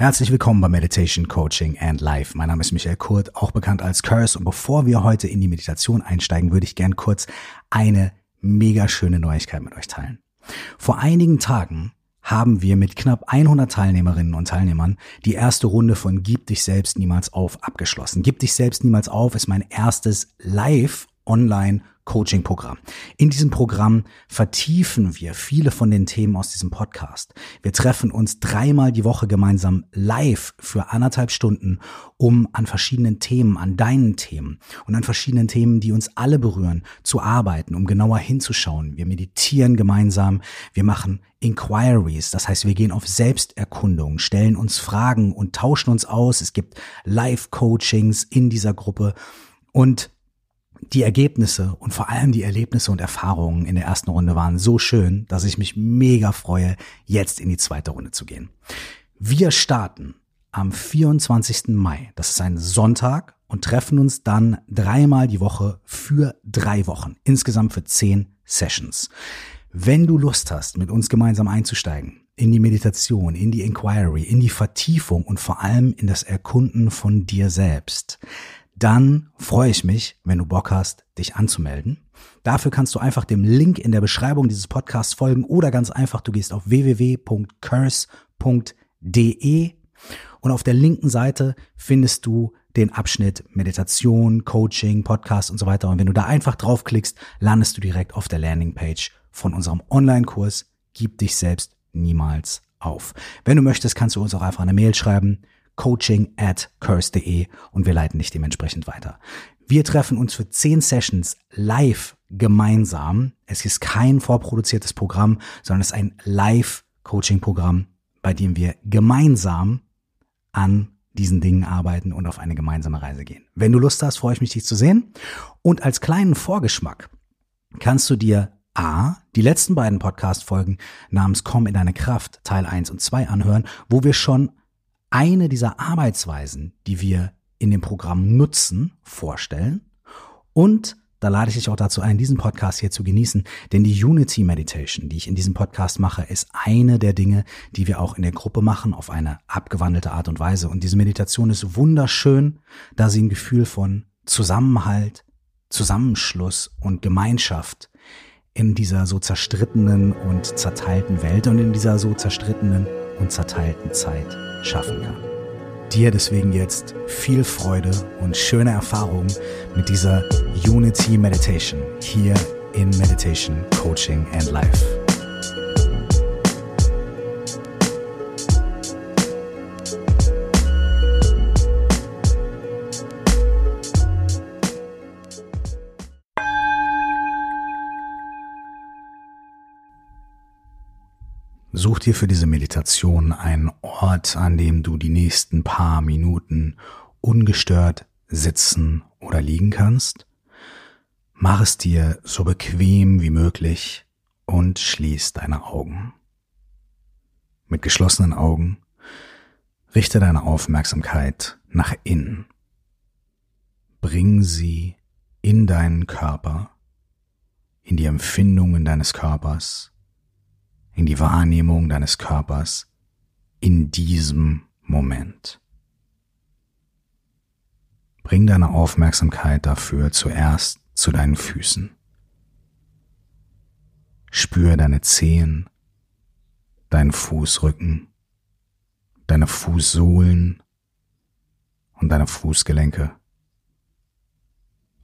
Herzlich willkommen bei Meditation, Coaching and Life. Mein Name ist Michael Kurt, auch bekannt als Curse. Und bevor wir heute in die Meditation einsteigen, würde ich gern kurz eine mega schöne Neuigkeit mit euch teilen. Vor einigen Tagen haben wir mit knapp 100 Teilnehmerinnen und Teilnehmern die erste Runde von Gib dich selbst niemals auf abgeschlossen. Gib dich selbst niemals auf ist mein erstes Live Online Coaching-Programm. In diesem Programm vertiefen wir viele von den Themen aus diesem Podcast. Wir treffen uns dreimal die Woche gemeinsam live für anderthalb Stunden, um an verschiedenen Themen, an deinen Themen und an verschiedenen Themen, die uns alle berühren, zu arbeiten, um genauer hinzuschauen. Wir meditieren gemeinsam, wir machen Inquiries, das heißt, wir gehen auf Selbsterkundung, stellen uns Fragen und tauschen uns aus. Es gibt Live-Coachings in dieser Gruppe und die Ergebnisse und vor allem die Erlebnisse und Erfahrungen in der ersten Runde waren so schön, dass ich mich mega freue, jetzt in die zweite Runde zu gehen. Wir starten am 24. Mai. Das ist ein Sonntag und treffen uns dann dreimal die Woche für drei Wochen. Insgesamt für zehn Sessions. Wenn du Lust hast, mit uns gemeinsam einzusteigen, in die Meditation, in die Inquiry, in die Vertiefung und vor allem in das Erkunden von dir selbst, dann freue ich mich, wenn du Bock hast, dich anzumelden. Dafür kannst du einfach dem Link in der Beschreibung dieses Podcasts folgen oder ganz einfach, du gehst auf www.curse.de und auf der linken Seite findest du den Abschnitt Meditation, Coaching, Podcast und so weiter. Und wenn du da einfach draufklickst, landest du direkt auf der Landingpage von unserem Online-Kurs Gib dich selbst niemals auf. Wenn du möchtest, kannst du uns auch einfach eine Mail schreiben coaching at curse.de und wir leiten dich dementsprechend weiter. Wir treffen uns für zehn Sessions live gemeinsam. Es ist kein vorproduziertes Programm, sondern es ist ein Live-Coaching-Programm, bei dem wir gemeinsam an diesen Dingen arbeiten und auf eine gemeinsame Reise gehen. Wenn du Lust hast, freue ich mich, dich zu sehen. Und als kleinen Vorgeschmack kannst du dir A, die letzten beiden Podcast-Folgen namens Komm in deine Kraft, Teil 1 und 2 anhören, wo wir schon eine dieser Arbeitsweisen, die wir in dem Programm nutzen, vorstellen. Und da lade ich dich auch dazu ein, diesen Podcast hier zu genießen, denn die Unity Meditation, die ich in diesem Podcast mache, ist eine der Dinge, die wir auch in der Gruppe machen, auf eine abgewandelte Art und Weise. Und diese Meditation ist wunderschön, da sie ein Gefühl von Zusammenhalt, Zusammenschluss und Gemeinschaft in dieser so zerstrittenen und zerteilten Welt und in dieser so zerstrittenen und zerteilten Zeit schaffen kann. Dir deswegen jetzt viel Freude und schöne Erfahrungen mit dieser Unity Meditation hier in Meditation Coaching and Life. Dir für diese Meditation einen Ort, an dem du die nächsten paar Minuten ungestört sitzen oder liegen kannst. Mach es dir so bequem wie möglich und schließ deine Augen. Mit geschlossenen Augen richte deine Aufmerksamkeit nach innen. Bring sie in deinen Körper, in die Empfindungen deines Körpers, in die Wahrnehmung deines Körpers in diesem Moment. Bring deine Aufmerksamkeit dafür zuerst zu deinen Füßen. Spür deine Zehen, deinen Fußrücken, deine Fußsohlen und deine Fußgelenke.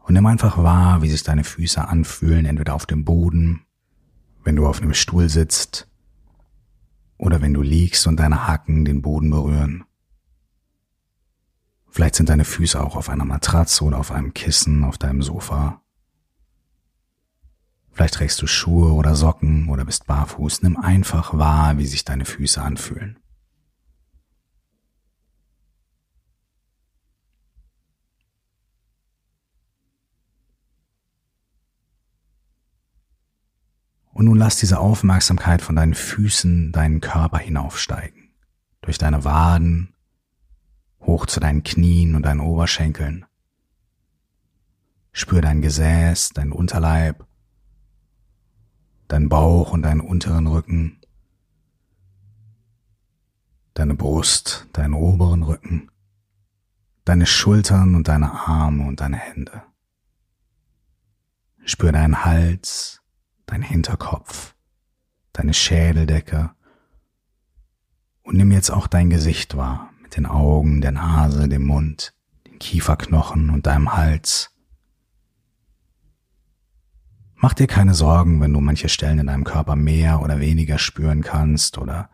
Und nimm einfach wahr, wie sich deine Füße anfühlen, entweder auf dem Boden wenn du auf einem Stuhl sitzt oder wenn du liegst und deine Hacken den Boden berühren. Vielleicht sind deine Füße auch auf einer Matratze oder auf einem Kissen auf deinem Sofa. Vielleicht trägst du Schuhe oder Socken oder bist barfuß. Nimm einfach wahr, wie sich deine Füße anfühlen. Und nun lass diese Aufmerksamkeit von deinen Füßen deinen Körper hinaufsteigen. Durch deine Waden, hoch zu deinen Knien und deinen Oberschenkeln. Spür dein Gesäß, dein Unterleib, dein Bauch und deinen unteren Rücken, deine Brust, deinen oberen Rücken, deine Schultern und deine Arme und deine Hände. Spür deinen Hals, deinen Hinterkopf, deine Schädeldecke und nimm jetzt auch dein Gesicht wahr mit den Augen, der Nase, dem Mund, den Kieferknochen und deinem Hals. Mach dir keine Sorgen, wenn du manche Stellen in deinem Körper mehr oder weniger spüren kannst oder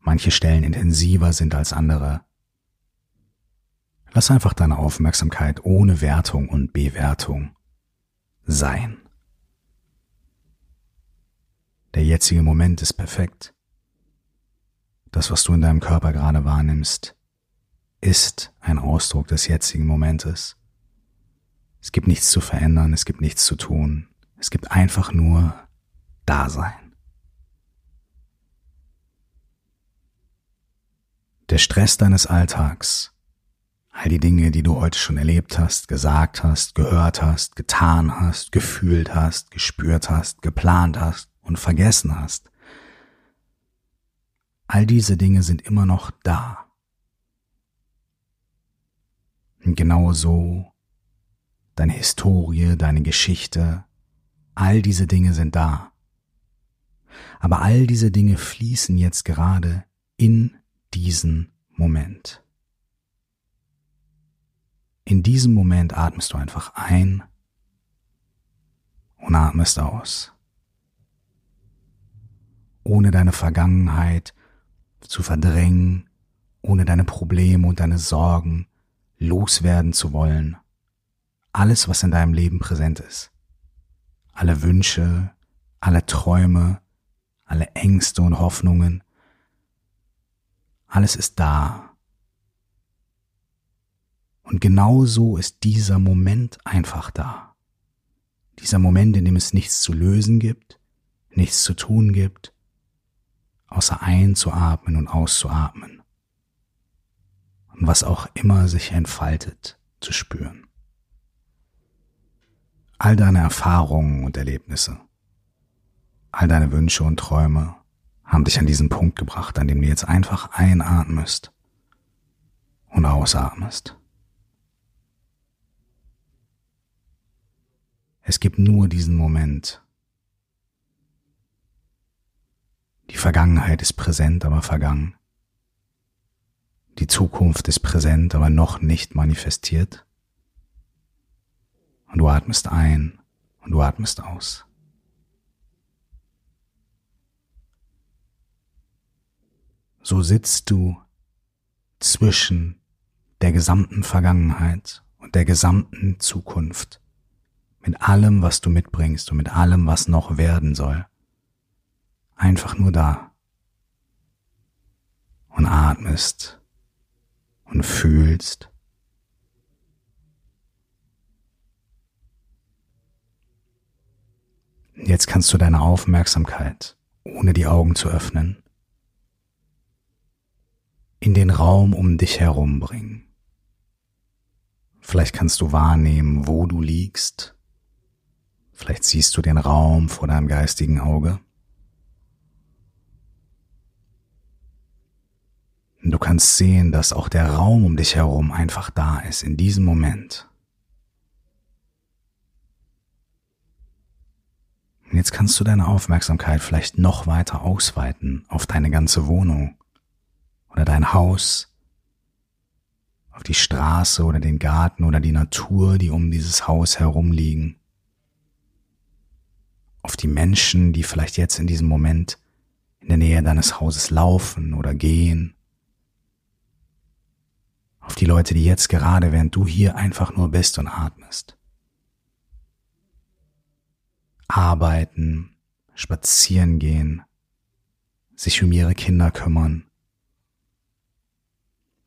manche Stellen intensiver sind als andere. Lass einfach deine Aufmerksamkeit ohne Wertung und Bewertung sein. Der jetzige Moment ist perfekt. Das, was du in deinem Körper gerade wahrnimmst, ist ein Ausdruck des jetzigen Momentes. Es gibt nichts zu verändern, es gibt nichts zu tun, es gibt einfach nur Dasein. Der Stress deines Alltags, all die Dinge, die du heute schon erlebt hast, gesagt hast, gehört hast, getan hast, gefühlt hast, gespürt hast, geplant hast und vergessen hast, all diese Dinge sind immer noch da. Und genau so deine Historie, deine Geschichte, All diese Dinge sind da. Aber all diese Dinge fließen jetzt gerade in diesen Moment. In diesem Moment atmest du einfach ein und atmest aus. Ohne deine Vergangenheit zu verdrängen, ohne deine Probleme und deine Sorgen loswerden zu wollen. Alles, was in deinem Leben präsent ist alle Wünsche, alle Träume, alle Ängste und Hoffnungen. Alles ist da. Und genau so ist dieser Moment einfach da. Dieser Moment, in dem es nichts zu lösen gibt, nichts zu tun gibt, außer einzuatmen und auszuatmen. Und was auch immer sich entfaltet, zu spüren all deine Erfahrungen und Erlebnisse, all deine Wünsche und Träume haben dich an diesen Punkt gebracht, an dem du jetzt einfach einatmest und ausatmest. Es gibt nur diesen Moment. Die Vergangenheit ist präsent, aber vergangen. Die Zukunft ist präsent, aber noch nicht manifestiert. Und du atmest ein und du atmest aus. So sitzt du zwischen der gesamten Vergangenheit und der gesamten Zukunft, mit allem, was du mitbringst und mit allem, was noch werden soll. Einfach nur da und atmest und fühlst Jetzt kannst du deine Aufmerksamkeit, ohne die Augen zu öffnen, in den Raum um dich herum bringen. Vielleicht kannst du wahrnehmen, wo du liegst. Vielleicht siehst du den Raum vor deinem geistigen Auge. Du kannst sehen, dass auch der Raum um dich herum einfach da ist in diesem Moment. Und jetzt kannst du deine Aufmerksamkeit vielleicht noch weiter ausweiten auf deine ganze Wohnung oder dein Haus, auf die Straße oder den Garten oder die Natur, die um dieses Haus herum liegen, auf die Menschen, die vielleicht jetzt in diesem Moment in der Nähe deines Hauses laufen oder gehen, auf die Leute, die jetzt gerade, während du hier einfach nur bist und atmest. Arbeiten, spazieren gehen, sich um ihre Kinder kümmern,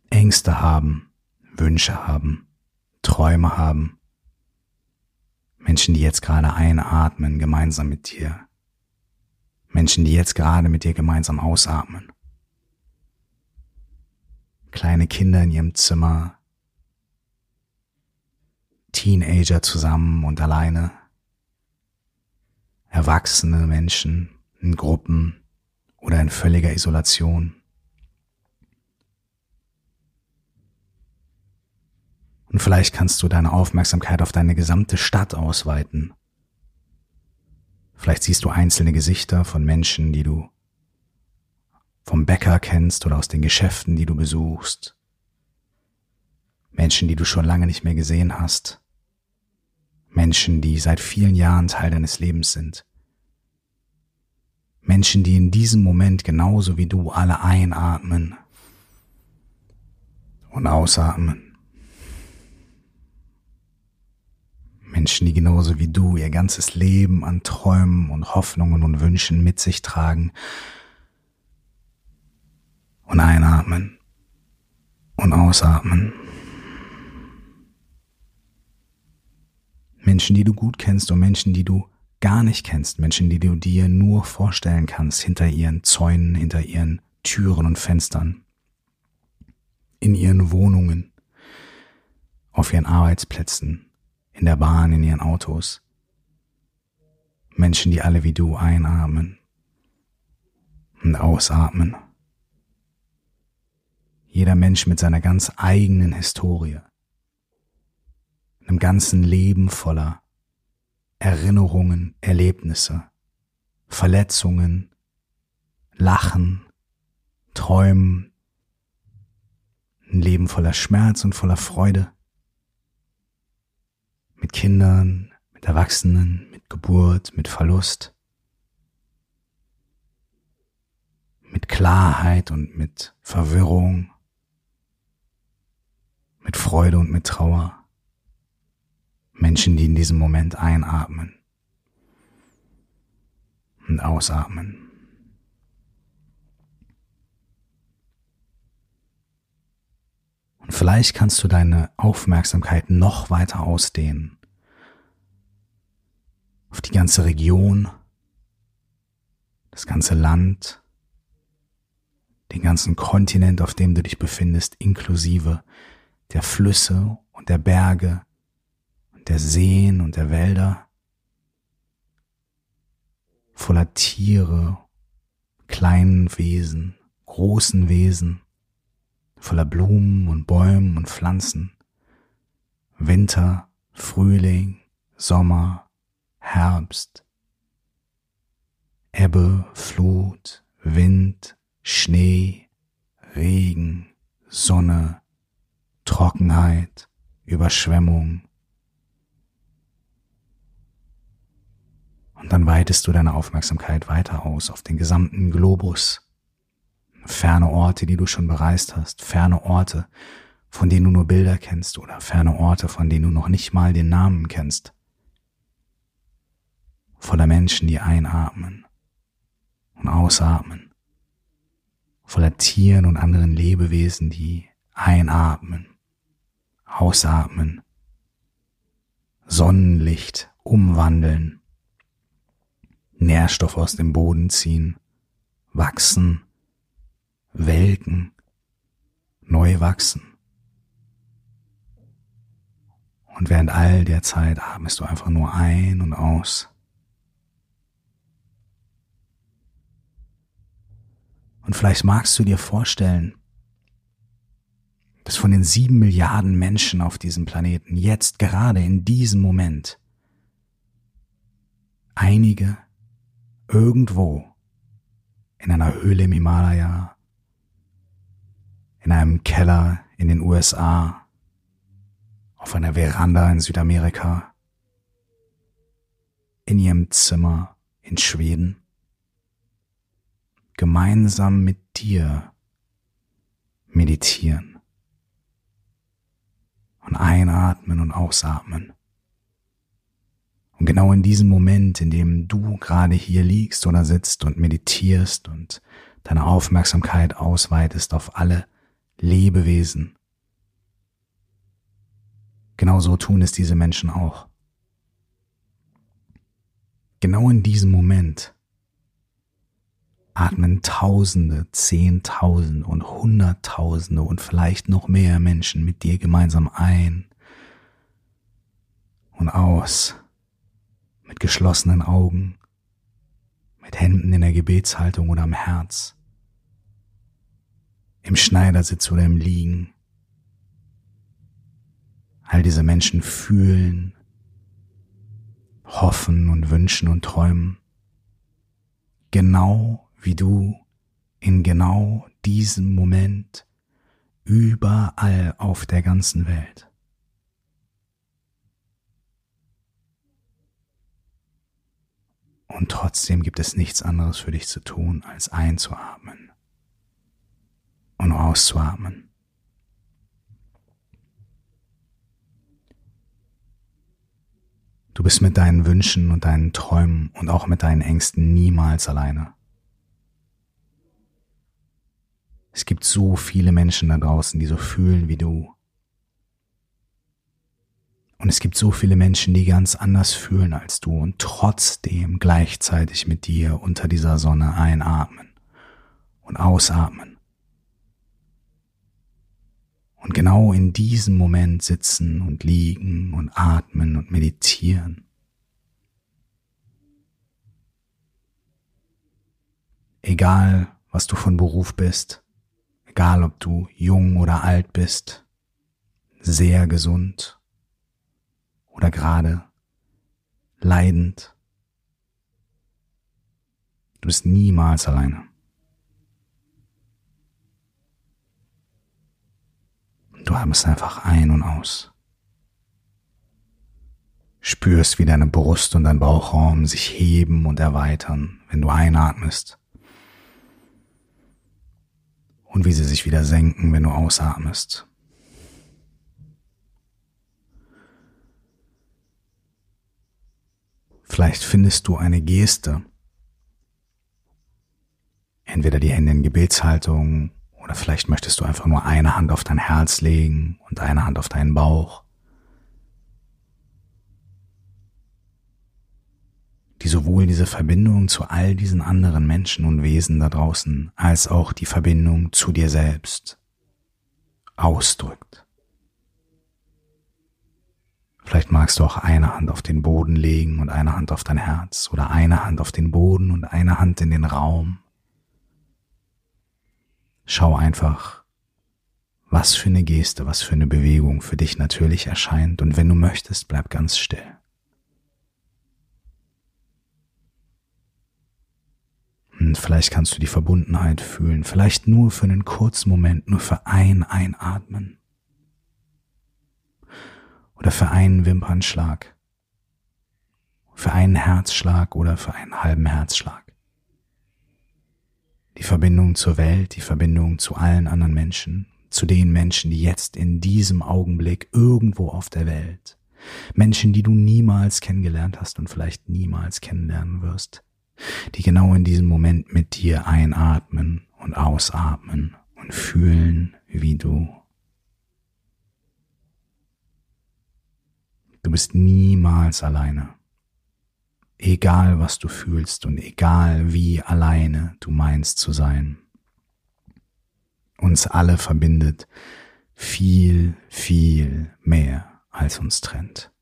Ängste haben, Wünsche haben, Träume haben, Menschen, die jetzt gerade einatmen gemeinsam mit dir, Menschen, die jetzt gerade mit dir gemeinsam ausatmen, kleine Kinder in ihrem Zimmer, Teenager zusammen und alleine, erwachsene Menschen in Gruppen oder in völliger Isolation. Und vielleicht kannst du deine Aufmerksamkeit auf deine gesamte Stadt ausweiten. Vielleicht siehst du einzelne Gesichter von Menschen, die du vom Bäcker kennst oder aus den Geschäften, die du besuchst. Menschen, die du schon lange nicht mehr gesehen hast. Menschen, die seit vielen Jahren Teil deines Lebens sind. Menschen, die in diesem Moment genauso wie du alle einatmen und ausatmen. Menschen, die genauso wie du ihr ganzes Leben an Träumen und Hoffnungen und Wünschen mit sich tragen und einatmen und ausatmen. Menschen, die du gut kennst und Menschen, die du gar nicht kennst, Menschen, die du dir nur vorstellen kannst, hinter ihren Zäunen, hinter ihren Türen und Fenstern, in ihren Wohnungen, auf ihren Arbeitsplätzen, in der Bahn, in ihren Autos. Menschen, die alle wie du einatmen und ausatmen. Jeder Mensch mit seiner ganz eigenen Historie, einem ganzen Leben voller Erinnerungen, Erlebnisse, Verletzungen, Lachen, Träumen, ein Leben voller Schmerz und voller Freude, mit Kindern, mit Erwachsenen, mit Geburt, mit Verlust, mit Klarheit und mit Verwirrung, mit Freude und mit Trauer. Menschen, die in diesem Moment einatmen und ausatmen. Und vielleicht kannst du deine Aufmerksamkeit noch weiter ausdehnen auf die ganze Region, das ganze Land, den ganzen Kontinent, auf dem du dich befindest, inklusive der Flüsse und der Berge und der Seen und der Wälder, voller Tiere, kleinen Wesen, großen Wesen, voller Blumen und Bäumen und Pflanzen, Winter, Frühling, Sommer, Herbst, Ebbe, Flut, Wind, Schnee, Regen, Sonne, Trockenheit, Überschwemmung. Und dann weitest du deine Aufmerksamkeit weiter aus auf den gesamten Globus. Ferne Orte, die du schon bereist hast, ferne Orte, von denen du nur Bilder kennst oder ferne Orte, von denen du noch nicht mal den Namen kennst. Voller Menschen, die einatmen und ausatmen. Voller Tieren und anderen Lebewesen, die einatmen ausatmen, Sonnenlicht umwandeln, Nährstoff aus dem Boden ziehen, wachsen, welken, neu wachsen. Und während all der Zeit atmest du einfach nur ein und aus. Und vielleicht magst du dir vorstellen, dass von den sieben Milliarden Menschen auf diesem Planeten jetzt gerade in diesem Moment einige irgendwo in einer Höhle im Himalaya, in einem Keller in den USA, auf einer Veranda in Südamerika, in ihrem Zimmer in Schweden, gemeinsam mit dir meditieren und einatmen und ausatmen. Und genau in diesem Moment, in dem du gerade hier liegst oder sitzt und meditierst und deine Aufmerksamkeit ausweitest auf alle Lebewesen, genau so tun es diese Menschen auch. Genau in diesem Moment atmen Tausende, Zehntausende und Hunderttausende und vielleicht noch mehr Menschen mit dir gemeinsam ein und aus, mit geschlossenen Augen, mit Händen in der Gebetshaltung oder am Herz, im Schneidersitz oder im Liegen, All diese Menschen fühlen, hoffen und wünschen und träumen, genau wie du in genau diesem Moment überall auf der ganzen Welt. Und trotzdem gibt es nichts anderes für dich zu tun, als einzuatmen und auszuatmen. Du bist mit deinen Wünschen und deinen Träumen und auch mit deinen Ängsten niemals alleine. Es gibt so viele Menschen da draußen, die so fühlen wie du. Und es gibt so viele Menschen, die ganz anders fühlen als du und trotzdem gleichzeitig mit dir unter dieser Sonne einatmen und ausatmen. Und genau in diesem Moment sitzen und liegen und atmen und meditieren. Egal, was du von Beruf bist, egal ob du jung oder alt bist, sehr gesund oder gerade leidend. Du bist niemals alleine. Du atmest einfach ein und aus. Spürst, wie deine Brust und dein Bauchraum sich heben und erweitern, wenn du einatmest. Und wie sie sich wieder senken, wenn du ausatmest. Vielleicht findest du eine Geste. Entweder die Hände in Gebetshaltung oder vielleicht möchtest du einfach nur eine Hand auf dein Herz legen und eine Hand auf deinen Bauch. Die sowohl diese Verbindung zu all diesen anderen Menschen und Wesen da draußen als auch die Verbindung zu dir selbst ausdrückt. Vielleicht magst du auch eine Hand auf den Boden legen und eine Hand auf dein Herz oder eine Hand auf den Boden und eine Hand in den Raum. Schau einfach, was für eine Geste, was für eine Bewegung für dich natürlich erscheint und wenn du möchtest, bleib ganz still. Und vielleicht kannst du die Verbundenheit fühlen, vielleicht nur für einen kurzen Moment, nur für ein Einatmen. Oder für einen Wimpernschlag, für einen Herzschlag oder für einen halben Herzschlag. Die Verbindung zur Welt, die Verbindung zu allen anderen Menschen, zu den Menschen, die jetzt in diesem Augenblick irgendwo auf der Welt, Menschen, die du niemals kennengelernt hast und vielleicht niemals kennenlernen wirst, die genau in diesem Moment mit dir einatmen und ausatmen und fühlen, wie du Du bist niemals alleine. Egal was du fühlst und egal wie alleine du meinst zu sein. Uns alle verbindet viel, viel mehr als uns trennt.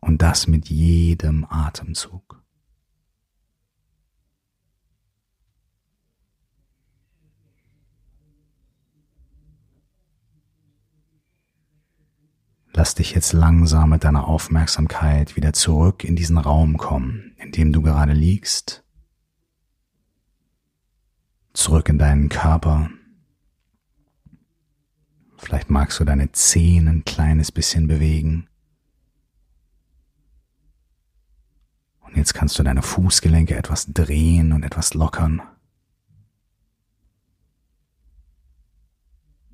Und das mit jedem Atemzug. Lass dich jetzt langsam mit deiner Aufmerksamkeit wieder zurück in diesen Raum kommen, in dem du gerade liegst. Zurück in deinen Körper. Vielleicht magst du deine Zehen ein kleines bisschen bewegen. Jetzt kannst du deine Fußgelenke etwas drehen und etwas lockern.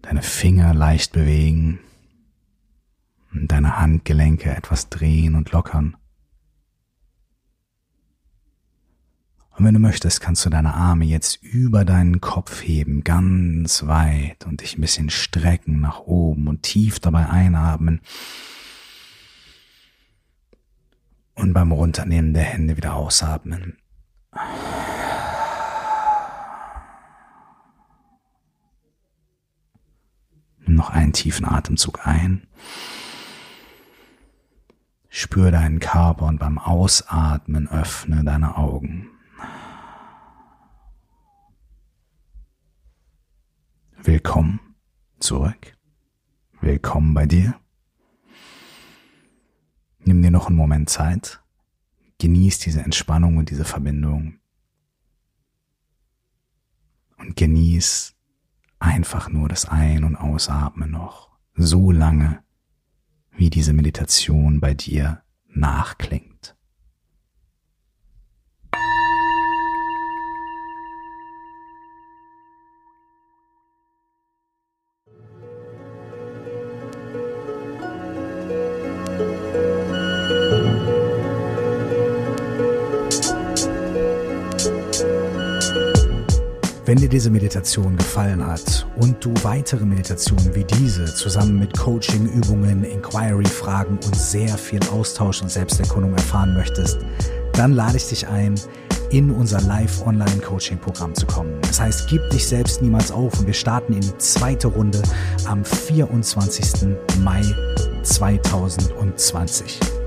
Deine Finger leicht bewegen deine Handgelenke etwas drehen und lockern. Und wenn du möchtest, kannst du deine Arme jetzt über deinen Kopf heben, ganz weit und dich ein bisschen strecken nach oben und tief dabei einatmen. Und beim Runternehmen der Hände wieder ausatmen. Nimm noch einen tiefen Atemzug ein. Spür deinen Körper und beim Ausatmen öffne deine Augen. Willkommen zurück. willkommen bei dir. Nimm dir noch einen Moment Zeit, genieß diese Entspannung und diese Verbindung und genieß einfach nur das Ein- und Ausatmen noch so lange, wie diese Meditation bei dir nachklingt. Diese Meditation gefallen hat und du weitere Meditationen wie diese zusammen mit Coaching, Übungen, Inquiry-Fragen und sehr viel Austausch und Selbsterkundung erfahren möchtest, dann lade ich dich ein, in unser Live-Online-Coaching-Programm zu kommen. Das heißt, gib dich selbst niemals auf und wir starten in die zweite Runde am 24. Mai 2020.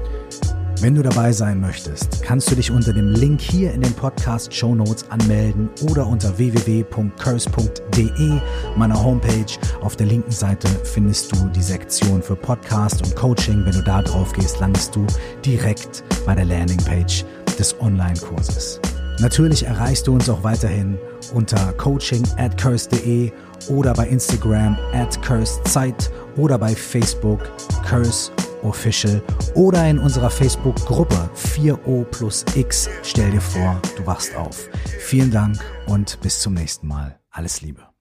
Wenn du dabei sein möchtest, kannst du dich unter dem Link hier in den Podcast Show Notes anmelden oder unter www.curse.de, meiner Homepage. Auf der linken Seite findest du die Sektion für Podcast und Coaching. Wenn du da drauf gehst, landest du direkt bei der Landingpage des Online-Kurses. Natürlich erreichst du uns auch weiterhin unter coaching at curse.de oder bei Instagram at cursezeit oder bei Facebook curse Official oder in unserer Facebook-Gruppe 4O plus X. Stell dir vor, du wachst auf. Vielen Dank und bis zum nächsten Mal. Alles Liebe.